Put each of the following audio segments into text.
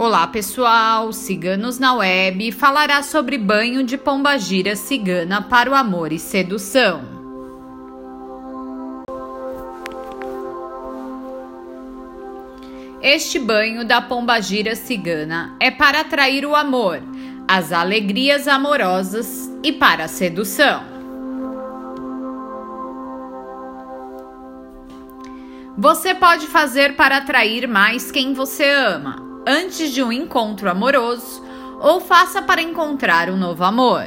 Olá pessoal, Ciganos na Web falará sobre banho de pombagira cigana para o amor e sedução. Este banho da pombagira cigana é para atrair o amor, as alegrias amorosas e para a sedução. Você pode fazer para atrair mais quem você ama antes de um encontro amoroso ou faça para encontrar um novo amor.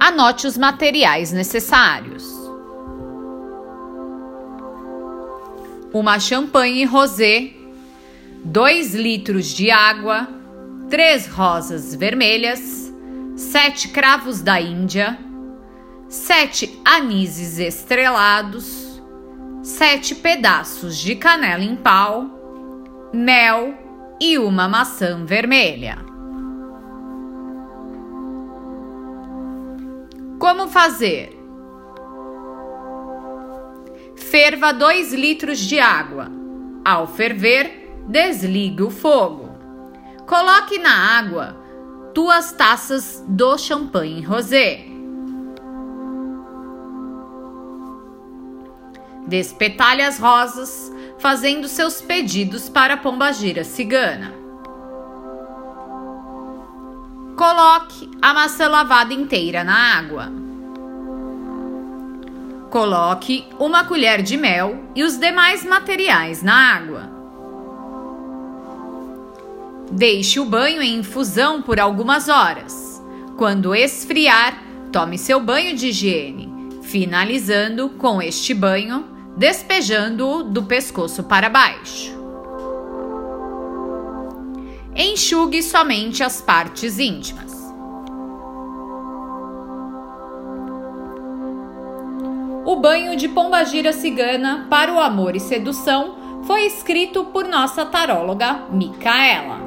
Anote os materiais necessários. Uma champanhe rosé, 2 litros de água, 3 rosas vermelhas, 7 cravos da Índia, 7 anises estrelados, sete pedaços de canela em pau, mel e uma maçã vermelha. Como fazer? Ferva 2 litros de água. Ao ferver, desligue o fogo. Coloque na água duas taças do champanhe rosé Despetalhe as rosas, fazendo seus pedidos para a pombagira cigana. Coloque a maçã lavada inteira na água. Coloque uma colher de mel e os demais materiais na água. Deixe o banho em infusão por algumas horas. Quando esfriar, tome seu banho de higiene, finalizando com este banho despejando-o do pescoço para baixo. Enxugue somente as partes íntimas. O banho de pombagira cigana para o amor e sedução foi escrito por nossa taróloga Micaela.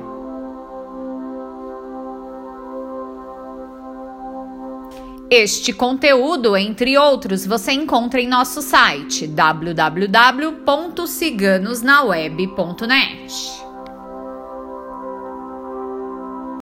Este conteúdo, entre outros, você encontra em nosso site www.ciganosnaweb.net.